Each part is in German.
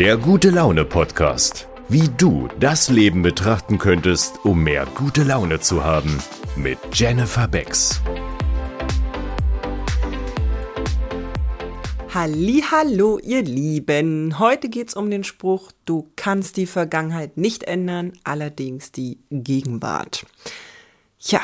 Der gute Laune Podcast. Wie du das Leben betrachten könntest, um mehr gute Laune zu haben. Mit Jennifer Becks. Hallo, ihr Lieben. Heute geht's um den Spruch, du kannst die Vergangenheit nicht ändern, allerdings die Gegenwart. Ja,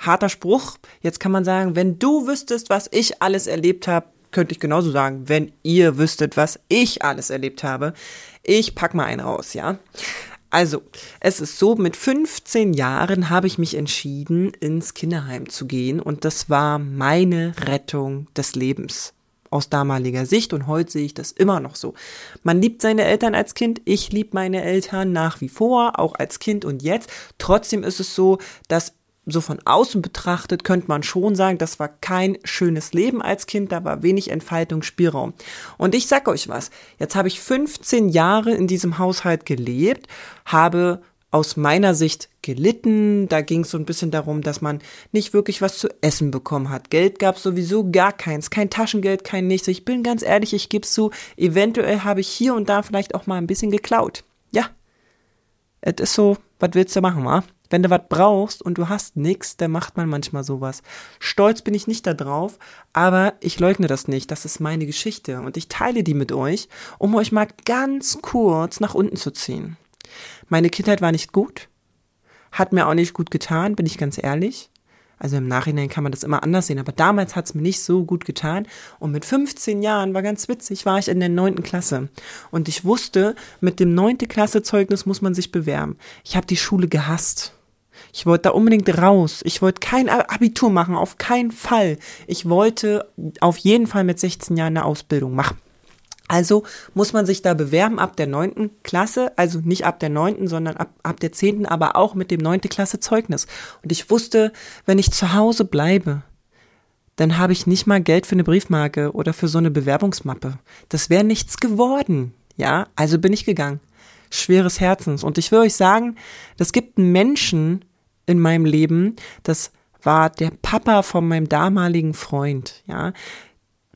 harter Spruch. Jetzt kann man sagen, wenn du wüsstest, was ich alles erlebt habe, könnte ich genauso sagen, wenn ihr wüsstet, was ich alles erlebt habe. Ich pack mal einen raus, ja. Also, es ist so, mit 15 Jahren habe ich mich entschieden, ins Kinderheim zu gehen und das war meine Rettung des Lebens aus damaliger Sicht und heute sehe ich das immer noch so. Man liebt seine Eltern als Kind, ich liebe meine Eltern nach wie vor, auch als Kind und jetzt. Trotzdem ist es so, dass so von außen betrachtet könnte man schon sagen, das war kein schönes Leben als Kind, da war wenig Entfaltungsspielraum. Und ich sag euch was, jetzt habe ich 15 Jahre in diesem Haushalt gelebt, habe aus meiner Sicht gelitten. Da ging es so ein bisschen darum, dass man nicht wirklich was zu essen bekommen hat. Geld gab es sowieso gar keins, kein Taschengeld, kein nichts. Ich bin ganz ehrlich, ich gebe zu, eventuell habe ich hier und da vielleicht auch mal ein bisschen geklaut. Ja, es ist so, was willst du machen, wa? Wenn du was brauchst und du hast nichts, dann macht man manchmal sowas. Stolz bin ich nicht darauf, aber ich leugne das nicht. Das ist meine Geschichte und ich teile die mit euch, um euch mal ganz kurz nach unten zu ziehen. Meine Kindheit war nicht gut, hat mir auch nicht gut getan, bin ich ganz ehrlich. Also im Nachhinein kann man das immer anders sehen, aber damals hat es mir nicht so gut getan. Und mit 15 Jahren war ganz witzig, war ich in der neunten Klasse. Und ich wusste, mit dem neunte Klasse Zeugnis muss man sich bewerben. Ich habe die Schule gehasst. Ich wollte da unbedingt raus. Ich wollte kein Abitur machen, auf keinen Fall. Ich wollte auf jeden Fall mit 16 Jahren eine Ausbildung machen. Also muss man sich da bewerben ab der neunten Klasse, also nicht ab der neunten, sondern ab, ab der zehnten, aber auch mit dem neunte Klasse Zeugnis. Und ich wusste, wenn ich zu Hause bleibe, dann habe ich nicht mal Geld für eine Briefmarke oder für so eine Bewerbungsmappe. Das wäre nichts geworden. Ja, also bin ich gegangen. Schweres Herzens. Und ich will euch sagen, das gibt Menschen in meinem Leben, das war der Papa von meinem damaligen Freund, ja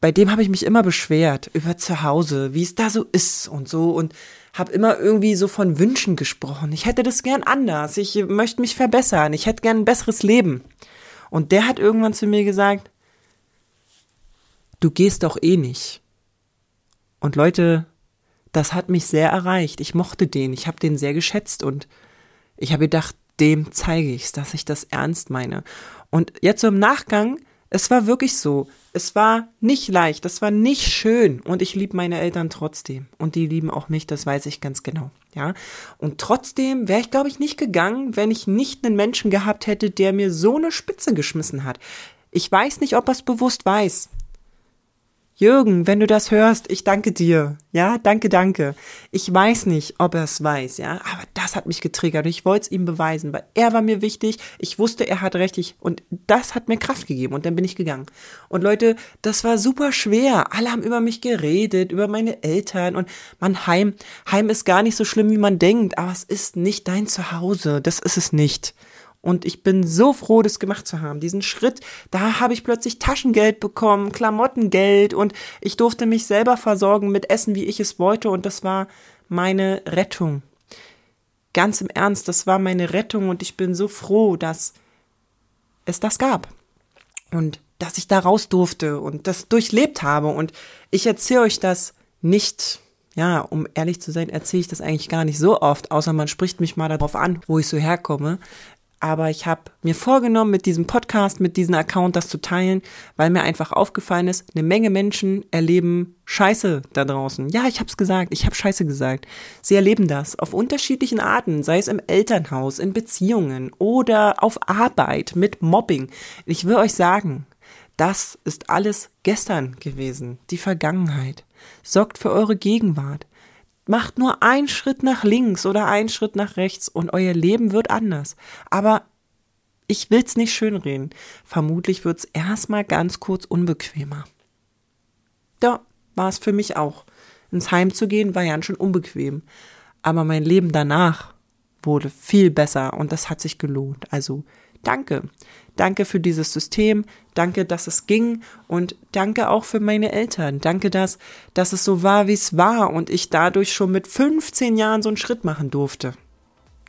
bei dem habe ich mich immer beschwert über zu Hause, wie es da so ist und so und habe immer irgendwie so von Wünschen gesprochen. Ich hätte das gern anders. Ich möchte mich verbessern. Ich hätte gern ein besseres Leben. Und der hat irgendwann zu mir gesagt, du gehst doch eh nicht. Und Leute, das hat mich sehr erreicht. Ich mochte den. Ich habe den sehr geschätzt und ich habe gedacht, dem zeige ich's, dass ich das ernst meine. Und jetzt so im Nachgang es war wirklich so. Es war nicht leicht, es war nicht schön und ich liebe meine Eltern trotzdem und die lieben auch mich, das weiß ich ganz genau, ja. Und trotzdem wäre ich glaube ich nicht gegangen, wenn ich nicht einen Menschen gehabt hätte, der mir so eine Spitze geschmissen hat. Ich weiß nicht, ob er es bewusst weiß. Jürgen, wenn du das hörst, ich danke dir. Ja, danke, danke. Ich weiß nicht, ob er es weiß, ja, aber das hat mich getriggert. Ich wollte es ihm beweisen, weil er war mir wichtig. Ich wusste, er hat recht. Ich, und das hat mir Kraft gegeben und dann bin ich gegangen. Und Leute, das war super schwer. Alle haben über mich geredet, über meine Eltern und mein Heim. Heim ist gar nicht so schlimm, wie man denkt, aber es ist nicht dein Zuhause. Das ist es nicht. Und ich bin so froh, das gemacht zu haben. Diesen Schritt, da habe ich plötzlich Taschengeld bekommen, Klamottengeld und ich durfte mich selber versorgen mit Essen, wie ich es wollte. Und das war meine Rettung. Ganz im Ernst, das war meine Rettung und ich bin so froh, dass es das gab. Und dass ich da raus durfte und das durchlebt habe. Und ich erzähle euch das nicht ja, um ehrlich zu sein, erzähle ich das eigentlich gar nicht so oft, außer man spricht mich mal darauf an, wo ich so herkomme aber ich habe mir vorgenommen, mit diesem Podcast, mit diesem Account das zu teilen, weil mir einfach aufgefallen ist, eine Menge Menschen erleben Scheiße da draußen. Ja, ich habe es gesagt, ich habe Scheiße gesagt. Sie erleben das auf unterschiedlichen Arten, sei es im Elternhaus, in Beziehungen oder auf Arbeit mit Mobbing. Ich will euch sagen, das ist alles gestern gewesen, die Vergangenheit. Sorgt für eure Gegenwart. Macht nur einen Schritt nach links oder einen Schritt nach rechts und euer Leben wird anders. Aber ich will's nicht schönreden. Vermutlich wird's erstmal ganz kurz unbequemer. Da war es für mich auch. Ins Heim zu gehen war ja schon unbequem. Aber mein Leben danach wurde viel besser und das hat sich gelohnt. Also danke. Danke für dieses System. Danke, dass es ging. Und danke auch für meine Eltern. Danke, dass, dass es so war, wie es war und ich dadurch schon mit 15 Jahren so einen Schritt machen durfte.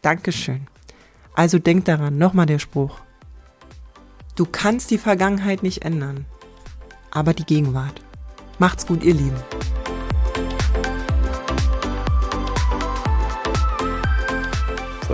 Dankeschön. Also denk daran, nochmal der Spruch. Du kannst die Vergangenheit nicht ändern, aber die Gegenwart. Macht's gut, ihr Lieben.